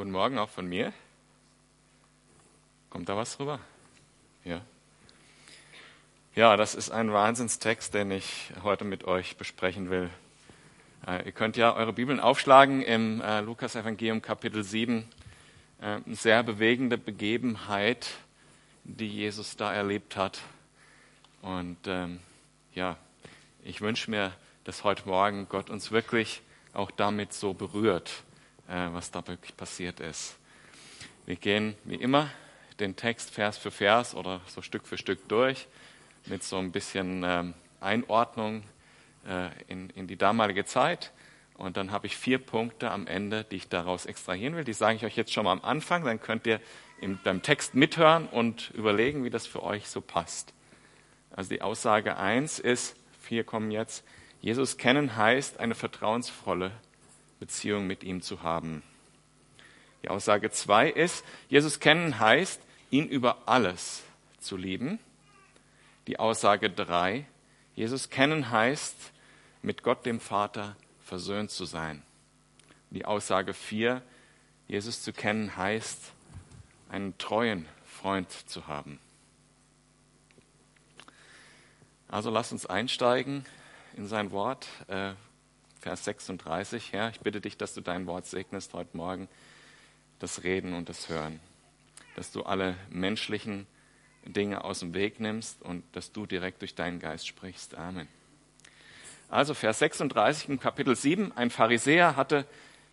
Guten Morgen auch von mir. Kommt da was rüber? Ja. Ja, das ist ein Wahnsinnstext, den ich heute mit euch besprechen will. Äh, ihr könnt ja eure Bibeln aufschlagen im äh, Lukas-Evangelium Kapitel 7. Äh, eine sehr bewegende Begebenheit, die Jesus da erlebt hat. Und ähm, ja, ich wünsche mir, dass heute Morgen Gott uns wirklich auch damit so berührt, was da wirklich passiert ist. Wir gehen wie immer den Text Vers für Vers oder so Stück für Stück durch mit so ein bisschen ähm, Einordnung äh, in, die damalige Zeit. Und dann habe ich vier Punkte am Ende, die ich daraus extrahieren will. Die sage ich euch jetzt schon mal am Anfang. Dann könnt ihr im, beim Text mithören und überlegen, wie das für euch so passt. Also die Aussage eins ist, vier kommen jetzt, Jesus kennen heißt, eine vertrauensvolle Beziehung mit ihm zu haben. Die Aussage zwei ist, Jesus kennen heißt, ihn über alles zu lieben. Die Aussage drei, Jesus kennen heißt, mit Gott dem Vater versöhnt zu sein. Die Aussage vier, Jesus zu kennen heißt, einen treuen Freund zu haben. Also lasst uns einsteigen in sein Wort, äh, Vers 36. Herr, ich bitte dich, dass du dein Wort segnest heute Morgen, das Reden und das Hören, dass du alle menschlichen Dinge aus dem Weg nimmst und dass du direkt durch deinen Geist sprichst. Amen. Also Vers 36 im Kapitel 7. Ein Pharisäer hatte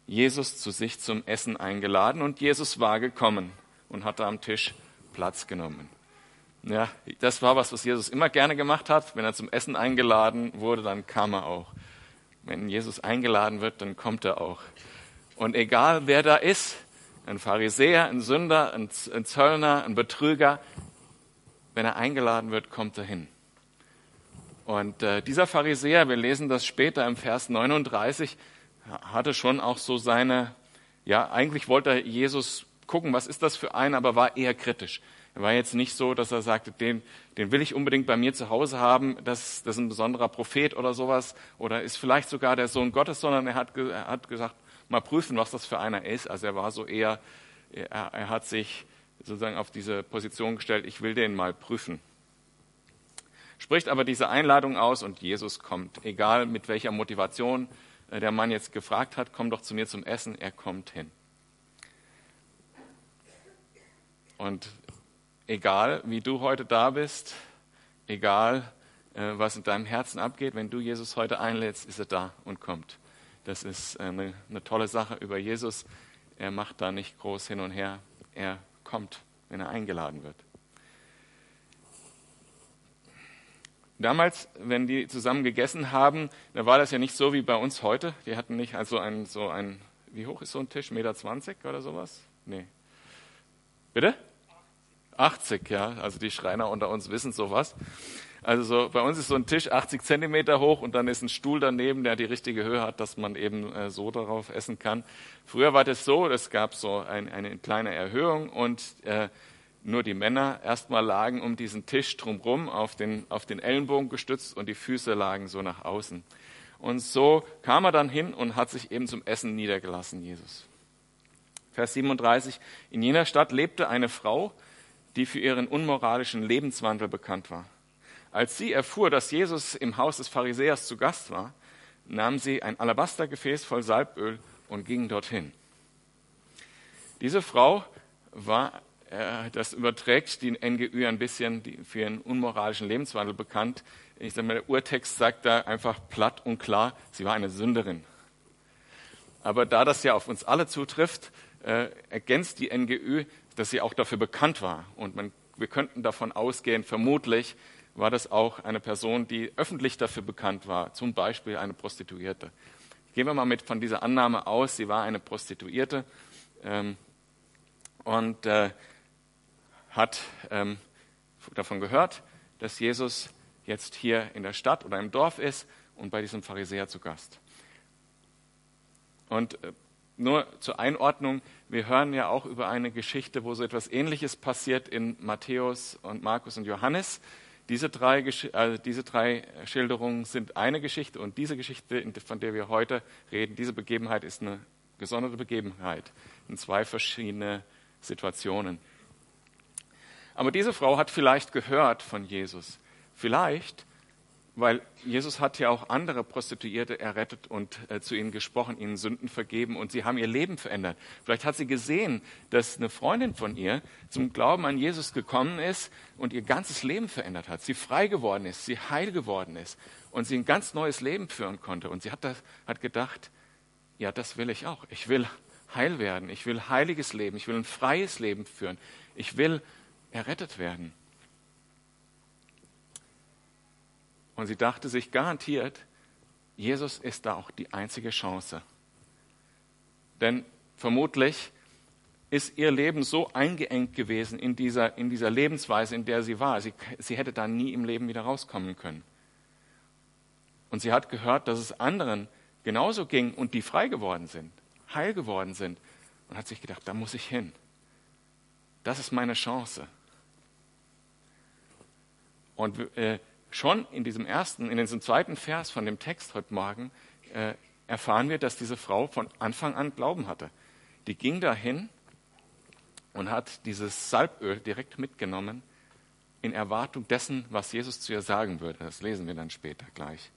Jesus zu sich zum Essen eingeladen und Jesus war gekommen und hatte am Tisch Platz genommen. Ja, das war was, was Jesus immer gerne gemacht hat. Wenn er zum Essen eingeladen wurde, dann kam er auch. Wenn Jesus eingeladen wird, dann kommt er auch. Und egal wer da ist, ein Pharisäer, ein Sünder, ein Zöllner, ein Betrüger, wenn er eingeladen wird, kommt er hin. Und äh, dieser Pharisäer, wir lesen das später im Vers 39, hatte schon auch so seine, ja, eigentlich wollte er Jesus gucken, was ist das für ein, aber war eher kritisch. Er war jetzt nicht so, dass er sagte, den, den will ich unbedingt bei mir zu Hause haben, das, das ist ein besonderer Prophet oder sowas, oder ist vielleicht sogar der Sohn Gottes, sondern er hat, er hat gesagt, mal prüfen, was das für einer ist. Also er war so eher, er, er hat sich sozusagen auf diese Position gestellt, ich will den mal prüfen. Spricht aber diese Einladung aus und Jesus kommt, egal mit welcher Motivation äh, der Mann jetzt gefragt hat, komm doch zu mir zum Essen, er kommt hin. Und egal wie du heute da bist, egal äh, was in deinem Herzen abgeht, wenn du Jesus heute einlädst, ist er da und kommt. Das ist eine, eine tolle Sache über Jesus. Er macht da nicht groß hin und her. Er kommt, wenn er eingeladen wird. Damals, wenn die zusammen gegessen haben, da war das ja nicht so wie bei uns heute. Die hatten nicht also ein, so ein, wie hoch ist so ein Tisch? Meter zwanzig oder sowas? Nee. Bitte? 80, ja, also die Schreiner unter uns wissen sowas. Also so, bei uns ist so ein Tisch 80 Zentimeter hoch und dann ist ein Stuhl daneben, der die richtige Höhe hat, dass man eben äh, so darauf essen kann. Früher war das so, es gab so ein, eine kleine Erhöhung und äh, nur die Männer erstmal lagen um diesen Tisch drumherum auf den, auf den Ellenbogen gestützt und die Füße lagen so nach außen. Und so kam er dann hin und hat sich eben zum Essen niedergelassen, Jesus. Vers 37. In jener Stadt lebte eine Frau, die für ihren unmoralischen Lebenswandel bekannt war. Als sie erfuhr, dass Jesus im Haus des Pharisäers zu Gast war, nahm sie ein Alabastergefäß voll Salböl und ging dorthin. Diese Frau war, äh, das überträgt die NGÜ ein bisschen, die für ihren unmoralischen Lebenswandel bekannt. Ich sage mal, der Urtext sagt da einfach platt und klar, sie war eine Sünderin. Aber da das ja auf uns alle zutrifft, äh, ergänzt die NGÜ, dass sie auch dafür bekannt war. Und man, wir könnten davon ausgehen, vermutlich war das auch eine Person, die öffentlich dafür bekannt war, zum Beispiel eine Prostituierte. Gehen wir mal mit von dieser Annahme aus, sie war eine Prostituierte ähm, und äh, hat ähm, davon gehört, dass Jesus jetzt hier in der Stadt oder im Dorf ist und bei diesem Pharisäer zu Gast. Und äh, nur zur Einordnung, wir hören ja auch über eine Geschichte, wo so etwas Ähnliches passiert in Matthäus und Markus und Johannes. Diese drei, also diese drei Schilderungen sind eine Geschichte und diese Geschichte, von der wir heute reden, diese Begebenheit ist eine gesonderte Begebenheit in zwei verschiedene Situationen. Aber diese Frau hat vielleicht gehört von Jesus. Vielleicht weil Jesus hat ja auch andere Prostituierte errettet und äh, zu ihnen gesprochen, ihnen Sünden vergeben und sie haben ihr Leben verändert. Vielleicht hat sie gesehen, dass eine Freundin von ihr zum Glauben an Jesus gekommen ist und ihr ganzes Leben verändert hat. Sie frei geworden ist, sie heil geworden ist und sie ein ganz neues Leben führen konnte. Und sie hat, das, hat gedacht, ja, das will ich auch. Ich will heil werden. Ich will heiliges Leben. Ich will ein freies Leben führen. Ich will errettet werden. Und sie dachte sich garantiert, Jesus ist da auch die einzige Chance. Denn vermutlich ist ihr Leben so eingeengt gewesen in dieser, in dieser Lebensweise, in der sie war. Sie, sie hätte da nie im Leben wieder rauskommen können. Und sie hat gehört, dass es anderen genauso ging und die frei geworden sind, heil geworden sind. Und hat sich gedacht, da muss ich hin. Das ist meine Chance. Und äh, schon in diesem ersten, in diesem zweiten Vers von dem Text heute Morgen äh, erfahren wir, dass diese Frau von Anfang an Glauben hatte. Die ging dahin und hat dieses Salböl direkt mitgenommen in Erwartung dessen, was Jesus zu ihr sagen würde. Das lesen wir dann später gleich.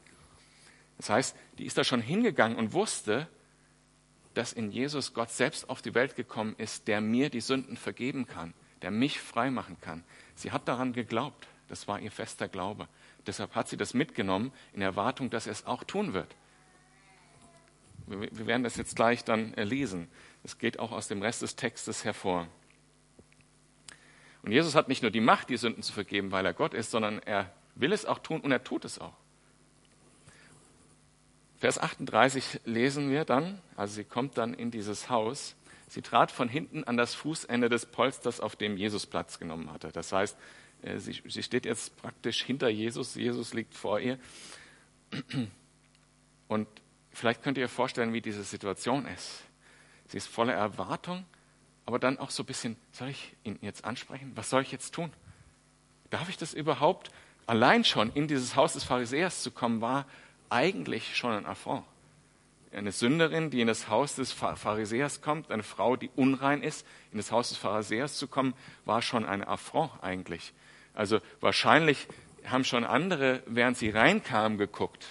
Das heißt, die ist da schon hingegangen und wusste, dass in Jesus Gott selbst auf die Welt gekommen ist, der mir die Sünden vergeben kann, der mich frei machen kann. Sie hat daran geglaubt. Das war ihr fester Glaube. Deshalb hat sie das mitgenommen in Erwartung, dass er es auch tun wird. Wir werden das jetzt gleich dann lesen. Es geht auch aus dem Rest des Textes hervor. Und Jesus hat nicht nur die Macht, die Sünden zu vergeben, weil er Gott ist, sondern er will es auch tun und er tut es auch. Vers 38 lesen wir dann, also sie kommt dann in dieses Haus. Sie trat von hinten an das Fußende des Polsters, auf dem Jesus Platz genommen hatte. Das heißt, äh, sie, sie steht jetzt praktisch hinter Jesus, Jesus liegt vor ihr. Und vielleicht könnt ihr euch vorstellen, wie diese Situation ist. Sie ist voller Erwartung, aber dann auch so ein bisschen, soll ich ihn jetzt ansprechen? Was soll ich jetzt tun? Darf ich das überhaupt? Allein schon in dieses Haus des Pharisäers zu kommen, war eigentlich schon ein Affront. Eine Sünderin, die in das Haus des Pharisäers kommt, eine Frau, die unrein ist, in das Haus des Pharisäers zu kommen, war schon ein Affront eigentlich. Also wahrscheinlich haben schon andere, während sie reinkamen, geguckt.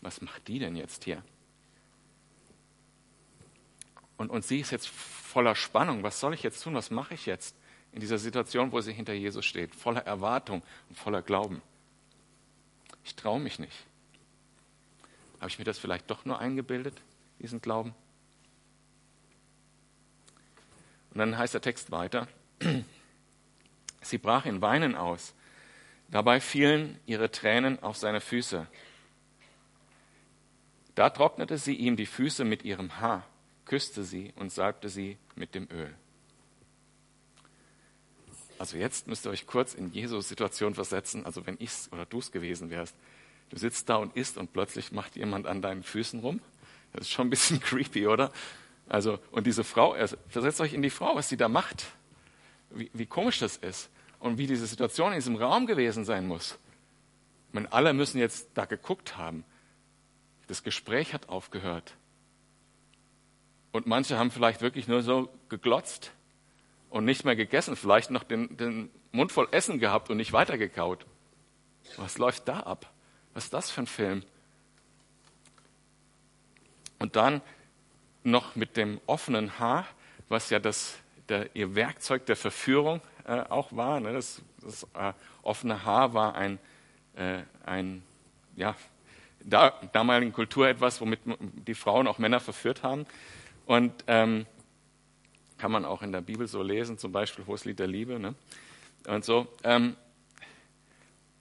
Was macht die denn jetzt hier? Und, und sie ist jetzt voller Spannung. Was soll ich jetzt tun? Was mache ich jetzt in dieser Situation, wo sie hinter Jesus steht? Voller Erwartung und voller Glauben. Ich traue mich nicht. Habe ich mir das vielleicht doch nur eingebildet, diesen Glauben? Und dann heißt der Text weiter. Sie brach in Weinen aus. Dabei fielen ihre Tränen auf seine Füße. Da trocknete sie ihm die Füße mit ihrem Haar, küsste sie und salbte sie mit dem Öl. Also jetzt müsst ihr euch kurz in Jesus Situation versetzen, also wenn ich oder du es gewesen wärst. Du sitzt da und isst und plötzlich macht jemand an deinen Füßen rum. Das ist schon ein bisschen creepy, oder? Also, und diese Frau, also versetzt euch in die Frau, was sie da macht wie, wie komisch das ist und wie diese Situation in diesem Raum gewesen sein muss. Ich meine, alle müssen jetzt da geguckt haben. Das Gespräch hat aufgehört. Und manche haben vielleicht wirklich nur so geglotzt und nicht mehr gegessen, vielleicht noch den, den Mund voll Essen gehabt und nicht weitergekaut. Was läuft da ab? Was ist das für ein Film? Und dann noch mit dem offenen Haar, was ja das der, ihr Werkzeug der Verführung äh, auch war. Ne? Das, das äh, offene Haar war ein, äh, ein ja, da, damaligen Kultur etwas, womit die Frauen auch Männer verführt haben. Und ähm, kann man auch in der Bibel so lesen, zum Beispiel Hohes Lied der Liebe. Ne? Und so. Ähm,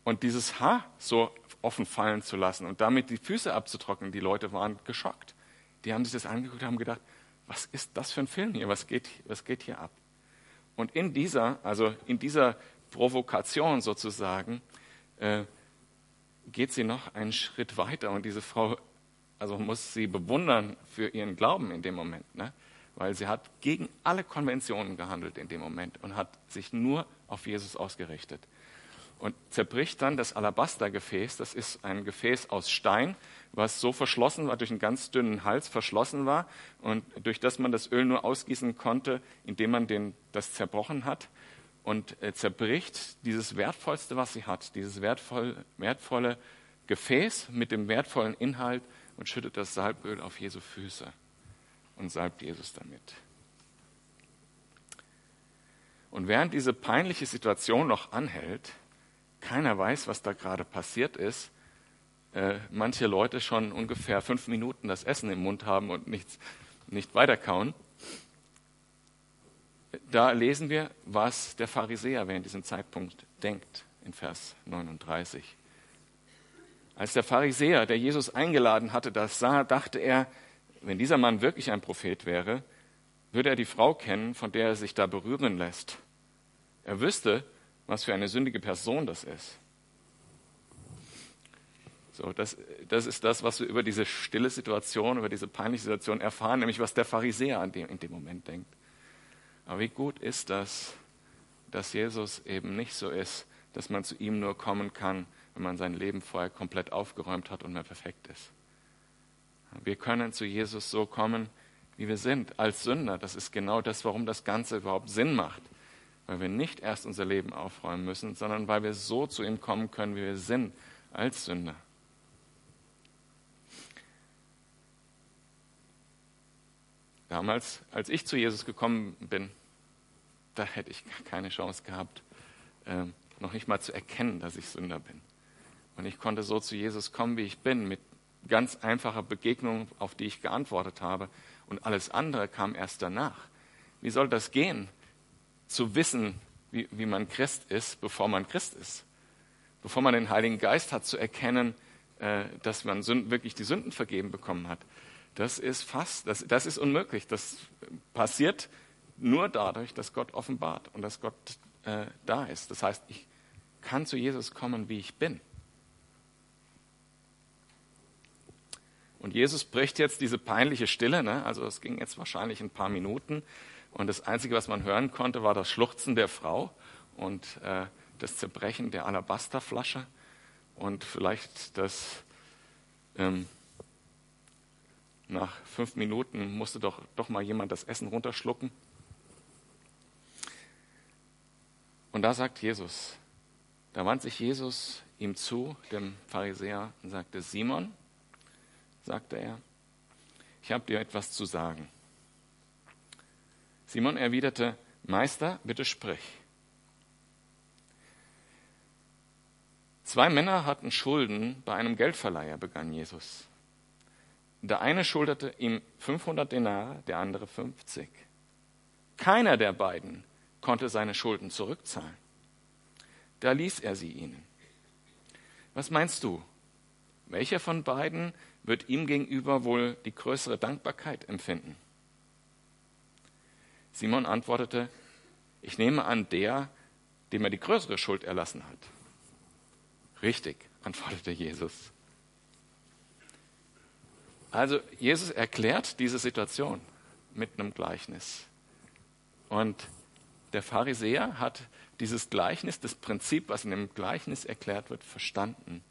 und dieses Haar so offen fallen zu lassen und damit die Füße abzutrocknen, die Leute waren geschockt. Die haben sich das angeguckt und haben gedacht, was ist das für ein Film hier? Was geht, was geht hier ab? Und in dieser, also in dieser Provokation sozusagen, äh, geht sie noch einen Schritt weiter und diese Frau, also muss sie bewundern für ihren Glauben in dem Moment, ne? weil sie hat gegen alle Konventionen gehandelt in dem Moment und hat sich nur auf Jesus ausgerichtet. Und zerbricht dann das Alabastergefäß. Das ist ein Gefäß aus Stein, was so verschlossen war, durch einen ganz dünnen Hals verschlossen war und durch das man das Öl nur ausgießen konnte, indem man den, das zerbrochen hat. Und er zerbricht dieses Wertvollste, was sie hat, dieses wertvoll, wertvolle Gefäß mit dem wertvollen Inhalt und schüttet das Salböl auf Jesu Füße und salbt Jesus damit. Und während diese peinliche Situation noch anhält, keiner weiß, was da gerade passiert ist, äh, manche Leute schon ungefähr fünf Minuten das Essen im Mund haben und nichts, nicht weiterkauen, da lesen wir, was der Pharisäer während diesem Zeitpunkt denkt, in Vers 39. Als der Pharisäer, der Jesus eingeladen hatte, das sah, dachte er, wenn dieser Mann wirklich ein Prophet wäre, würde er die Frau kennen, von der er sich da berühren lässt. Er wüsste, was für eine sündige Person das ist. So, das, das ist das, was wir über diese stille Situation, über diese peinliche Situation erfahren, nämlich was der Pharisäer an dem, in dem Moment denkt. Aber wie gut ist das, dass Jesus eben nicht so ist, dass man zu ihm nur kommen kann, wenn man sein Leben vorher komplett aufgeräumt hat und mehr perfekt ist. Wir können zu Jesus so kommen, wie wir sind, als Sünder. Das ist genau das, warum das Ganze überhaupt Sinn macht. Weil wir nicht erst unser Leben aufräumen müssen, sondern weil wir so zu ihm kommen können, wie wir sind, als Sünder. Damals, als ich zu Jesus gekommen bin, da hätte ich keine Chance gehabt, äh, noch nicht mal zu erkennen, dass ich Sünder bin. Und ich konnte so zu Jesus kommen, wie ich bin, mit ganz einfacher Begegnung, auf die ich geantwortet habe. Und alles andere kam erst danach. Wie soll das gehen, zu wissen, wie, wie man Christ ist, bevor man Christ ist? Bevor man den Heiligen Geist hat, zu erkennen, äh, dass man Sünden, wirklich die Sünden vergeben bekommen hat. Das ist fast, das, das ist unmöglich. Das passiert nur dadurch, dass Gott offenbart und dass Gott äh, da ist. Das heißt, ich kann zu Jesus kommen, wie ich bin. Und Jesus bricht jetzt diese peinliche Stille, ne? also es ging jetzt wahrscheinlich ein paar Minuten. Und das Einzige, was man hören konnte, war das Schluchzen der Frau und äh, das Zerbrechen der Alabasterflasche und vielleicht das, ähm, nach fünf Minuten musste doch, doch mal jemand das Essen runterschlucken. Und da sagt Jesus, da wandte sich Jesus ihm zu, dem Pharisäer, und sagte, Simon, sagte er, ich habe dir etwas zu sagen. Simon erwiderte, Meister, bitte sprich. Zwei Männer hatten Schulden bei einem Geldverleiher, begann Jesus. Der eine schuldete ihm 500 Denare, der andere 50. Keiner der beiden konnte seine Schulden zurückzahlen. Da ließ er sie ihnen. Was meinst du? Welcher von beiden wird ihm gegenüber wohl die größere Dankbarkeit empfinden? Simon antwortete, ich nehme an der, dem er die größere Schuld erlassen hat. Richtig, antwortete Jesus. Also Jesus erklärt diese Situation mit einem Gleichnis. Und der Pharisäer hat dieses Gleichnis, das Prinzip, was in dem Gleichnis erklärt wird, verstanden.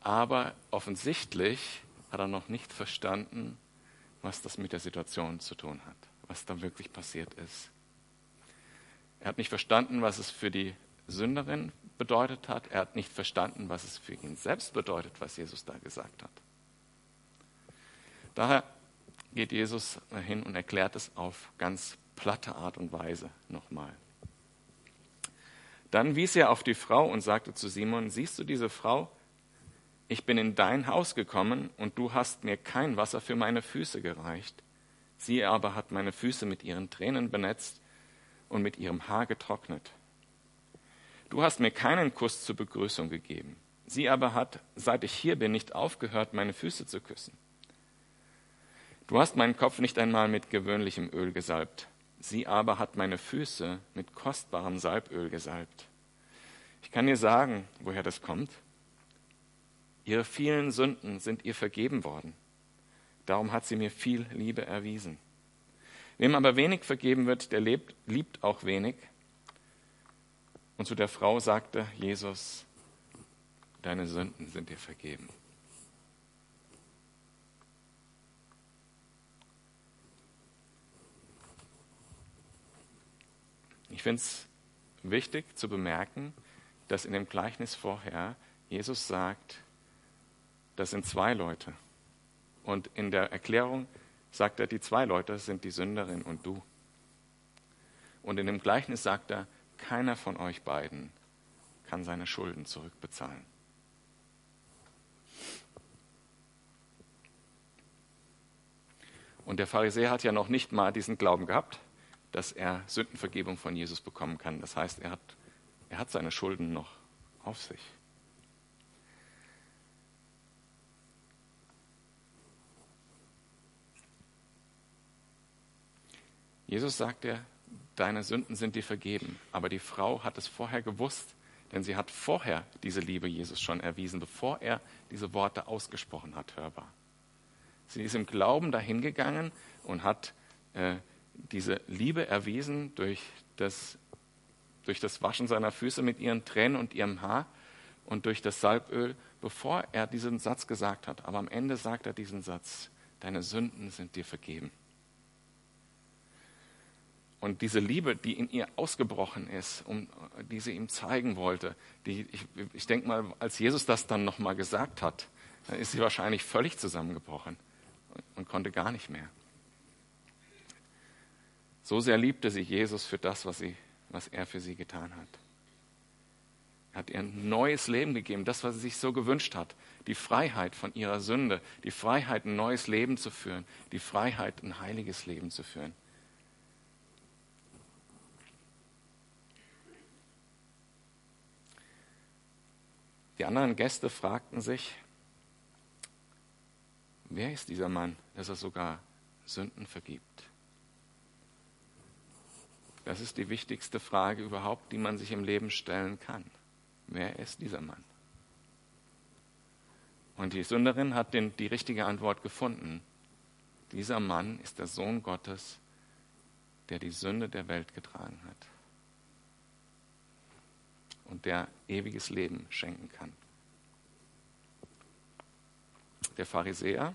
Aber offensichtlich hat er noch nicht verstanden, was das mit der Situation zu tun hat, was da wirklich passiert ist. Er hat nicht verstanden, was es für die Sünderin bedeutet hat. Er hat nicht verstanden, was es für ihn selbst bedeutet, was Jesus da gesagt hat. Daher geht Jesus hin und erklärt es auf ganz platte Art und Weise nochmal. Dann wies er auf die Frau und sagte zu Simon, siehst du diese Frau? Ich bin in dein Haus gekommen und du hast mir kein Wasser für meine Füße gereicht. Sie aber hat meine Füße mit ihren Tränen benetzt und mit ihrem Haar getrocknet. Du hast mir keinen Kuss zur Begrüßung gegeben. Sie aber hat, seit ich hier bin, nicht aufgehört, meine Füße zu küssen. Du hast meinen Kopf nicht einmal mit gewöhnlichem Öl gesalbt. Sie aber hat meine Füße mit kostbarem Salböl gesalbt. Ich kann dir sagen, woher das kommt. Ihre vielen Sünden sind ihr vergeben worden. Darum hat sie mir viel Liebe erwiesen. Wem aber wenig vergeben wird, der lebt, liebt auch wenig. Und zu der Frau sagte Jesus, deine Sünden sind dir vergeben. Ich finde es wichtig zu bemerken, dass in dem Gleichnis vorher Jesus sagt, das sind zwei Leute. Und in der Erklärung sagt er, die zwei Leute sind die Sünderin und du. Und in dem Gleichnis sagt er, keiner von euch beiden kann seine Schulden zurückbezahlen. Und der Pharisäer hat ja noch nicht mal diesen Glauben gehabt, dass er Sündenvergebung von Jesus bekommen kann. Das heißt, er hat, er hat seine Schulden noch auf sich. Jesus sagt er, deine Sünden sind dir vergeben. Aber die Frau hat es vorher gewusst, denn sie hat vorher diese Liebe Jesus schon erwiesen, bevor er diese Worte ausgesprochen hat, hörbar. Sie ist im Glauben dahingegangen und hat äh, diese Liebe erwiesen durch das, durch das Waschen seiner Füße mit ihren Tränen und ihrem Haar und durch das Salböl, bevor er diesen Satz gesagt hat. Aber am Ende sagt er diesen Satz, deine Sünden sind dir vergeben. Und diese Liebe, die in ihr ausgebrochen ist, um, die sie ihm zeigen wollte, die, ich, ich denke mal, als Jesus das dann nochmal gesagt hat, dann ist sie wahrscheinlich völlig zusammengebrochen und konnte gar nicht mehr. So sehr liebte sie Jesus für das, was, sie, was er für sie getan hat. Er hat ihr ein neues Leben gegeben, das, was sie sich so gewünscht hat. Die Freiheit von ihrer Sünde, die Freiheit, ein neues Leben zu führen, die Freiheit, ein heiliges Leben zu führen. Die anderen Gäste fragten sich, wer ist dieser Mann, dass er sogar Sünden vergibt? Das ist die wichtigste Frage überhaupt, die man sich im Leben stellen kann. Wer ist dieser Mann? Und die Sünderin hat den, die richtige Antwort gefunden. Dieser Mann ist der Sohn Gottes, der die Sünde der Welt getragen hat und der ewiges Leben schenken kann. Der Pharisäer,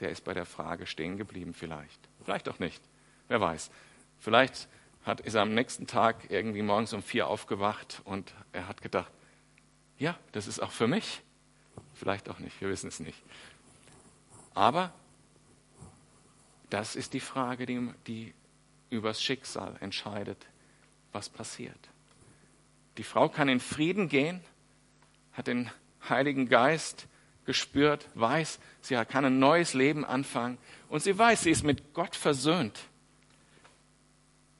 der ist bei der Frage stehen geblieben vielleicht. Vielleicht auch nicht. Wer weiß. Vielleicht hat, ist er am nächsten Tag irgendwie morgens um vier aufgewacht und er hat gedacht, ja, das ist auch für mich. Vielleicht auch nicht, wir wissen es nicht. Aber das ist die Frage, die, die übers Schicksal entscheidet, was passiert. Die Frau kann in Frieden gehen, hat den Heiligen Geist gespürt, weiß, sie kann ein neues Leben anfangen und sie weiß, sie ist mit Gott versöhnt.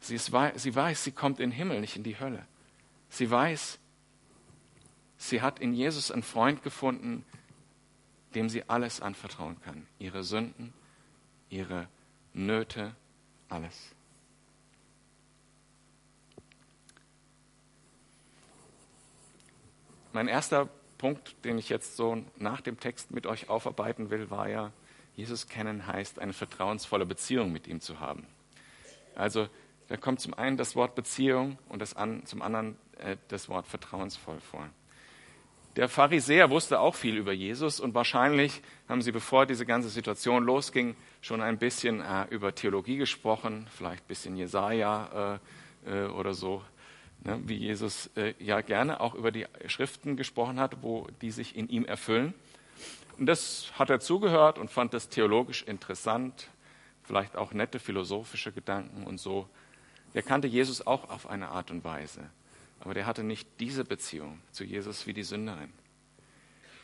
Sie, ist, sie weiß, sie kommt in den Himmel, nicht in die Hölle. Sie weiß, sie hat in Jesus einen Freund gefunden, dem sie alles anvertrauen kann. Ihre Sünden, ihre Nöte, alles. Mein erster Punkt, den ich jetzt so nach dem Text mit euch aufarbeiten will, war ja, Jesus kennen heißt, eine vertrauensvolle Beziehung mit ihm zu haben. Also da kommt zum einen das Wort Beziehung und das an, zum anderen äh, das Wort vertrauensvoll vor. Der Pharisäer wusste auch viel über Jesus und wahrscheinlich haben sie, bevor diese ganze Situation losging, schon ein bisschen äh, über Theologie gesprochen, vielleicht ein bisschen Jesaja äh, äh, oder so ne, wie Jesus äh, ja gerne auch über die Schriften gesprochen hat, wo die sich in ihm erfüllen. Und das hat er zugehört und fand das theologisch interessant, vielleicht auch nette philosophische Gedanken und so. Der kannte Jesus auch auf eine Art und Weise, aber der hatte nicht diese Beziehung zu Jesus wie die Sünderin.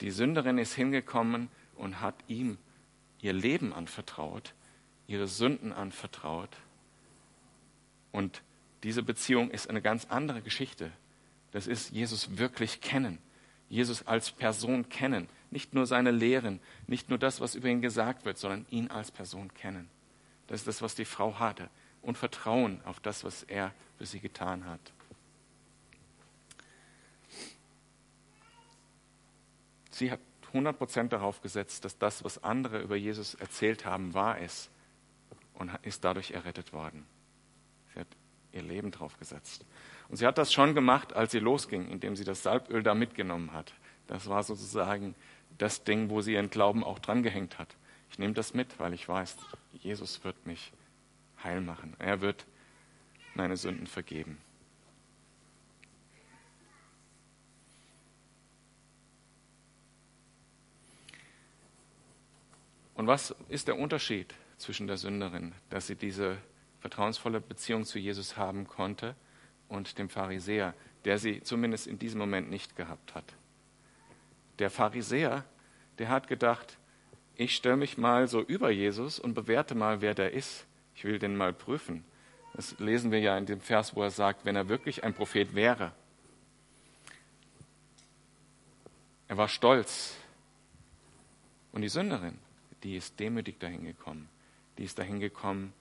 Die Sünderin ist hingekommen und hat ihm ihr Leben anvertraut, ihre Sünden anvertraut und diese Beziehung ist eine ganz andere Geschichte. Das ist Jesus wirklich kennen. Jesus als Person kennen. Nicht nur seine Lehren, nicht nur das, was über ihn gesagt wird, sondern ihn als Person kennen. Das ist das, was die Frau hatte. Und Vertrauen auf das, was er für sie getan hat. Sie hat 100% darauf gesetzt, dass das, was andere über Jesus erzählt haben, wahr ist und ist dadurch errettet worden. Sie hat ihr Leben drauf gesetzt. Und sie hat das schon gemacht, als sie losging, indem sie das Salböl da mitgenommen hat. Das war sozusagen das Ding, wo sie ihren Glauben auch drangehängt hat. Ich nehme das mit, weil ich weiß, Jesus wird mich heil machen. Er wird meine Sünden vergeben. Und was ist der Unterschied zwischen der Sünderin, dass sie diese vertrauensvolle Beziehung zu Jesus haben konnte, und dem Pharisäer, der sie zumindest in diesem Moment nicht gehabt hat? Der Pharisäer, der hat gedacht, ich stelle mich mal so über Jesus und bewerte mal, wer der ist. Ich will den mal prüfen. Das lesen wir ja in dem Vers, wo er sagt, wenn er wirklich ein Prophet wäre. Er war stolz. Und die Sünderin, die ist demütig dahin gekommen. Die ist dahin gekommen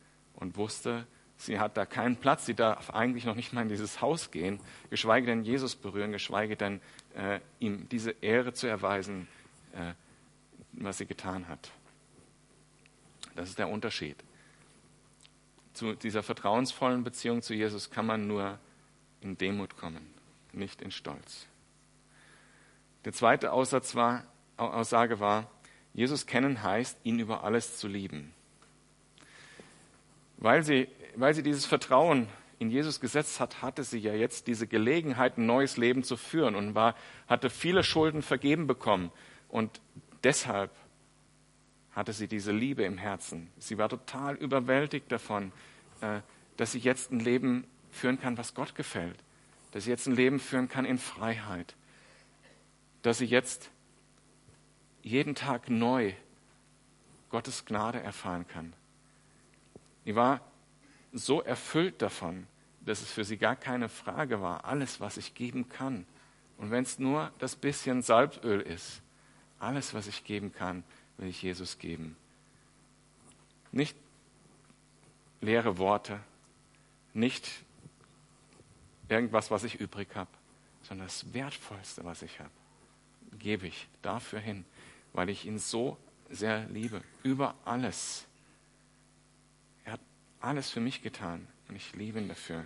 und wusste, sie hat da keinen Platz, sie darf eigentlich noch nicht mal in dieses Haus gehen, geschweige denn Jesus berühren, geschweige denn äh, ihm diese Ehre zu erweisen, äh, was sie getan hat. Das ist der Unterschied. Zu dieser vertrauensvollen Beziehung zu Jesus kann man nur in Demut kommen, nicht in Stolz. Der zweite Aussatz war, Aussage war, Jesus kennen heißt, ihn über alles zu lieben. Weil sie, weil sie dieses Vertrauen in Jesus gesetzt hat, hatte sie ja jetzt diese Gelegenheit, ein neues Leben zu führen und war, hatte viele Schulden vergeben bekommen. Und deshalb hatte sie diese Liebe im Herzen. Sie war total überwältigt davon, äh, dass sie jetzt ein Leben führen kann, was Gott gefällt. Dass sie jetzt ein Leben führen kann in Freiheit. Dass sie jetzt jeden Tag neu Gottes Gnade erfahren kann. Sie war so erfüllt davon, dass es für sie gar keine Frage war, alles, was ich geben kann. Und wenn es nur das bisschen Salböl ist, alles, was ich geben kann, will ich Jesus geben. Nicht leere Worte, nicht irgendwas, was ich übrig habe, sondern das Wertvollste, was ich habe, gebe ich dafür hin weil ich ihn so sehr liebe. Über alles. Alles für mich getan und ich liebe ihn dafür.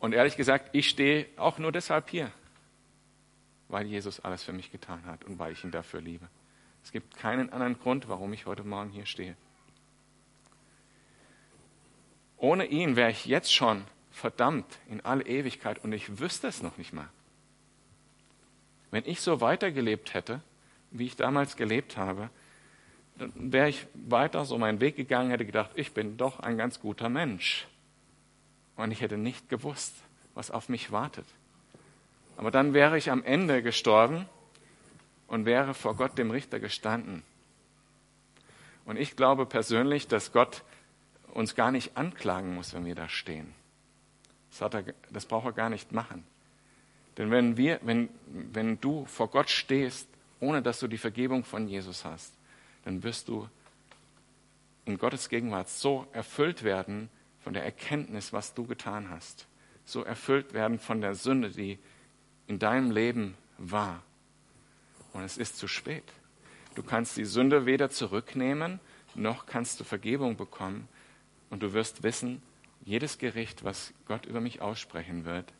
Und ehrlich gesagt, ich stehe auch nur deshalb hier, weil Jesus alles für mich getan hat und weil ich ihn dafür liebe. Es gibt keinen anderen Grund, warum ich heute Morgen hier stehe. Ohne ihn wäre ich jetzt schon verdammt in alle Ewigkeit und ich wüsste es noch nicht mal. Wenn ich so weitergelebt hätte, wie ich damals gelebt habe, dann wäre ich weiter so meinen Weg gegangen, hätte gedacht, ich bin doch ein ganz guter Mensch. Und ich hätte nicht gewusst, was auf mich wartet. Aber dann wäre ich am Ende gestorben und wäre vor Gott dem Richter gestanden. Und ich glaube persönlich, dass Gott uns gar nicht anklagen muss, wenn wir da stehen. Das, er, das braucht er gar nicht machen. Denn wenn, wir, wenn, wenn du vor Gott stehst, ohne dass du die Vergebung von Jesus hast, dann wirst du in Gottes Gegenwart so erfüllt werden von der Erkenntnis, was du getan hast. So erfüllt werden von der Sünde, die in deinem Leben war. Und es ist zu spät. Du kannst die Sünde weder zurücknehmen, noch kannst du Vergebung bekommen. Und du wirst wissen, jedes Gericht, was Gott über mich aussprechen wird,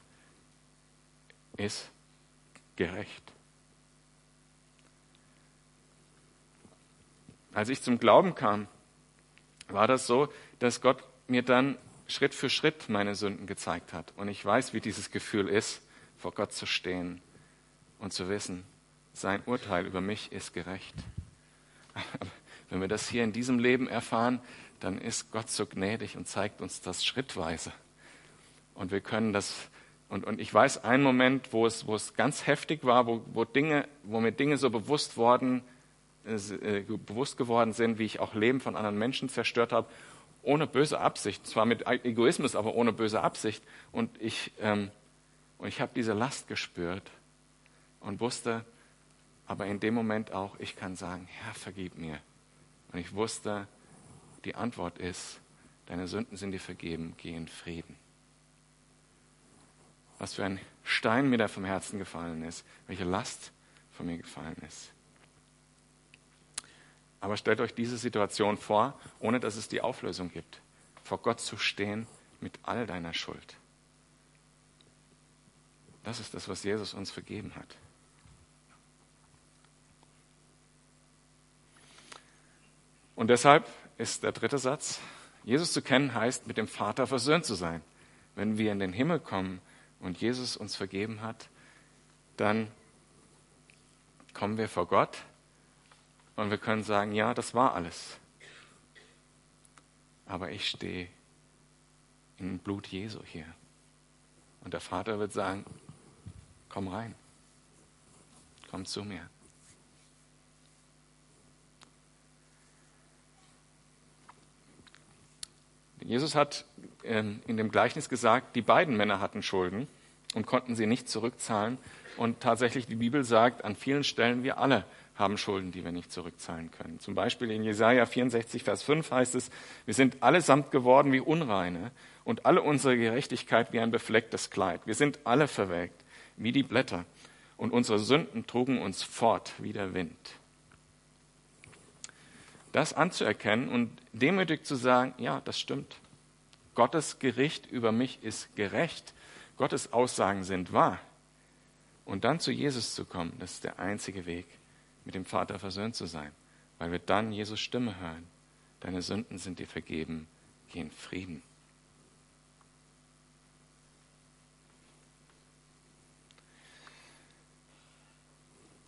ist gerecht. Als ich zum Glauben kam, war das so, dass Gott mir dann Schritt für Schritt meine Sünden gezeigt hat. Und ich weiß, wie dieses Gefühl ist, vor Gott zu stehen und zu wissen, sein Urteil über mich ist gerecht. Wenn wir das hier in diesem Leben erfahren, dann ist Gott so gnädig und zeigt uns das schrittweise. Und wir können das und, und ich weiß einen Moment, wo es, wo es ganz heftig war, wo, wo, Dinge, wo mir Dinge so bewusst, worden, äh, bewusst geworden sind, wie ich auch Leben von anderen Menschen zerstört habe, ohne böse Absicht, zwar mit Egoismus, aber ohne böse Absicht. Und ich, ähm, und ich habe diese Last gespürt und wusste, aber in dem Moment auch, ich kann sagen, Herr, vergib mir. Und ich wusste, die Antwort ist, deine Sünden sind dir vergeben, geh in Frieden was für ein Stein mir da vom Herzen gefallen ist, welche Last von mir gefallen ist. Aber stellt euch diese Situation vor, ohne dass es die Auflösung gibt. Vor Gott zu stehen mit all deiner Schuld. Das ist das, was Jesus uns vergeben hat. Und deshalb ist der dritte Satz, Jesus zu kennen heißt, mit dem Vater versöhnt zu sein. Wenn wir in den Himmel kommen und Jesus uns vergeben hat, dann kommen wir vor Gott und wir können sagen, ja, das war alles. Aber ich stehe im Blut Jesu hier. Und der Vater wird sagen, komm rein, komm zu mir. Jesus hat ähm, in dem Gleichnis gesagt, die beiden Männer hatten Schulden und konnten sie nicht zurückzahlen. Und tatsächlich, die Bibel sagt, an vielen Stellen, wir alle haben Schulden, die wir nicht zurückzahlen können. Zum Beispiel in Jesaja 64, Vers 5 heißt es, wir sind allesamt geworden wie Unreine und alle unsere Gerechtigkeit wie ein beflecktes Kleid. Wir sind alle verwelkt wie die Blätter und unsere Sünden trugen uns fort wie der Wind. Das anzuerkennen und demütig zu sagen, ja, das stimmt. Gottes Gericht über mich ist gerecht. Gottes Aussagen sind wahr. Und dann zu Jesus zu kommen, das ist der einzige Weg, mit dem Vater versöhnt zu sein, weil wir dann Jesus Stimme hören. Deine Sünden sind dir vergeben, geh in Frieden.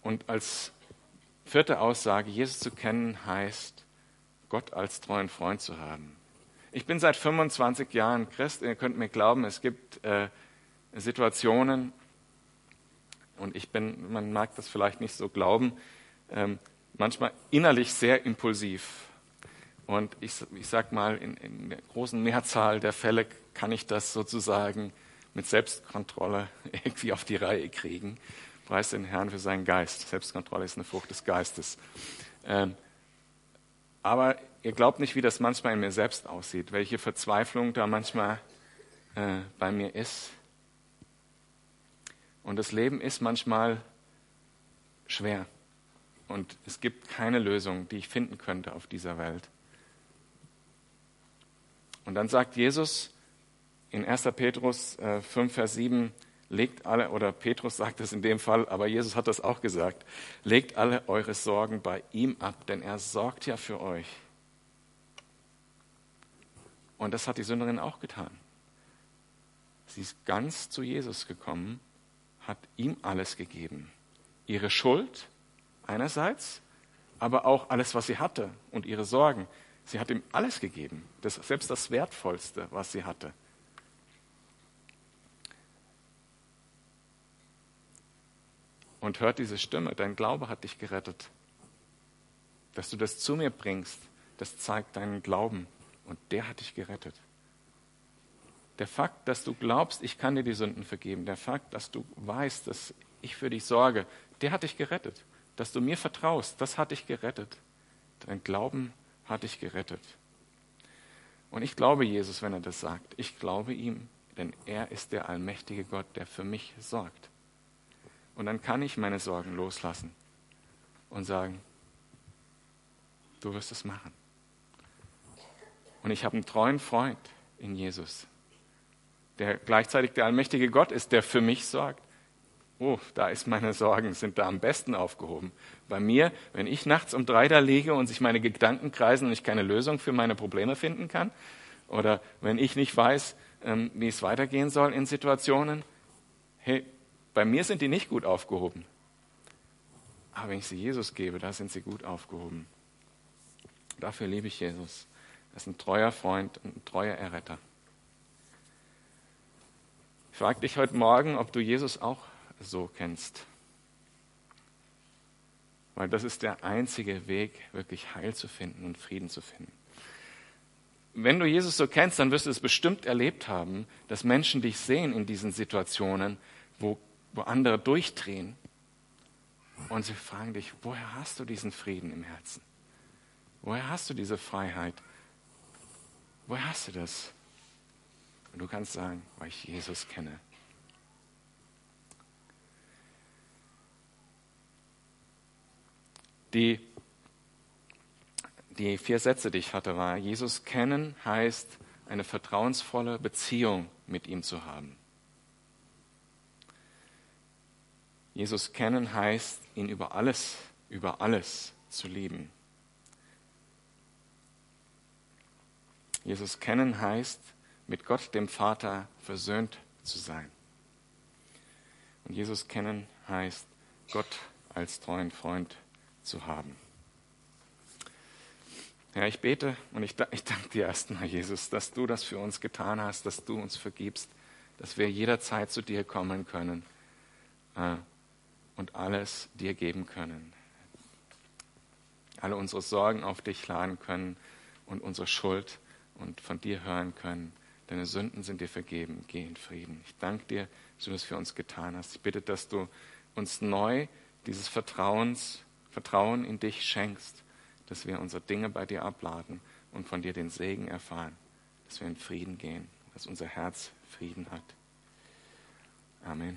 Und als vierte Aussage, Jesus zu kennen heißt, Gott als treuen Freund zu haben. Ich bin seit 25 Jahren Christ. Ihr könnt mir glauben, es gibt äh, Situationen, und ich bin, man mag das vielleicht nicht so glauben, ähm, manchmal innerlich sehr impulsiv. Und ich, ich sag mal, in, in der großen Mehrzahl der Fälle kann ich das sozusagen mit Selbstkontrolle irgendwie auf die Reihe kriegen. Preis den Herrn für seinen Geist. Selbstkontrolle ist eine Frucht des Geistes. Ähm, aber ihr glaubt nicht, wie das manchmal in mir selbst aussieht, welche Verzweiflung da manchmal äh, bei mir ist. Und das Leben ist manchmal schwer. Und es gibt keine Lösung, die ich finden könnte auf dieser Welt. Und dann sagt Jesus in 1. Petrus 5, äh, Vers 7, legt alle, oder Petrus sagt es in dem Fall, aber Jesus hat das auch gesagt, legt alle eure Sorgen bei ihm ab, denn er sorgt ja für euch. Und das hat die Sünderin auch getan. Sie ist ganz zu Jesus gekommen hat ihm alles gegeben. Ihre Schuld einerseits, aber auch alles, was sie hatte und ihre Sorgen. Sie hat ihm alles gegeben, das, selbst das Wertvollste, was sie hatte. Und hört diese Stimme, dein Glaube hat dich gerettet. Dass du das zu mir bringst, das zeigt deinen Glauben und der hat dich gerettet. Der Fakt, dass du glaubst, ich kann dir die Sünden vergeben, der Fakt, dass du weißt, dass ich für dich sorge, der hat dich gerettet. Dass du mir vertraust, das hat dich gerettet. Dein Glauben hat dich gerettet. Und ich glaube Jesus, wenn er das sagt. Ich glaube ihm, denn er ist der allmächtige Gott, der für mich sorgt. Und dann kann ich meine Sorgen loslassen und sagen, du wirst es machen. Und ich habe einen treuen Freund in Jesus, der gleichzeitig der allmächtige Gott ist, der für mich sorgt. Oh, da ist meine Sorgen, sind da am besten aufgehoben. Bei mir, wenn ich nachts um drei da liege und sich meine Gedanken kreisen und ich keine Lösung für meine Probleme finden kann, oder wenn ich nicht weiß, ähm, wie es weitergehen soll in Situationen, hey, bei mir sind die nicht gut aufgehoben. Aber wenn ich sie Jesus gebe, da sind sie gut aufgehoben. Dafür liebe ich Jesus. Er ist ein treuer Freund und ein treuer Erretter. Ich frage dich heute Morgen, ob du Jesus auch so kennst. Weil das ist der einzige Weg, wirklich Heil zu finden und Frieden zu finden. Wenn du Jesus so kennst, dann wirst du es bestimmt erlebt haben, dass Menschen dich sehen in diesen Situationen, wo, wo andere durchdrehen. Und sie fragen dich, woher hast du diesen Frieden im Herzen? Woher hast du diese Freiheit? Woher hast du das? Und du kannst sagen, weil ich Jesus kenne. Die die vier Sätze, die ich hatte, war, Jesus kennen heißt, eine vertrauensvolle Beziehung mit ihm zu haben. Jesus kennen heißt, ihn über alles, über alles zu lieben. Jesus kennen heißt, mit Gott, dem Vater, versöhnt zu sein. Und Jesus kennen heißt, Gott als treuen Freund zu haben. Ja, ich bete und ich, ich danke dir erstmal, Jesus, dass du das für uns getan hast, dass du uns vergibst, dass wir jederzeit zu dir kommen können äh, und alles dir geben können. Alle unsere Sorgen auf dich laden können und unsere Schuld und von dir hören können. Deine Sünden sind dir vergeben. Geh in Frieden. Ich danke dir, dass du das für uns getan hast. Ich bitte, dass du uns neu dieses Vertrauens, Vertrauen in dich schenkst dass wir unsere Dinge bei dir abladen und von dir den Segen erfahren, dass wir in Frieden gehen, dass unser Herz Frieden hat. Amen.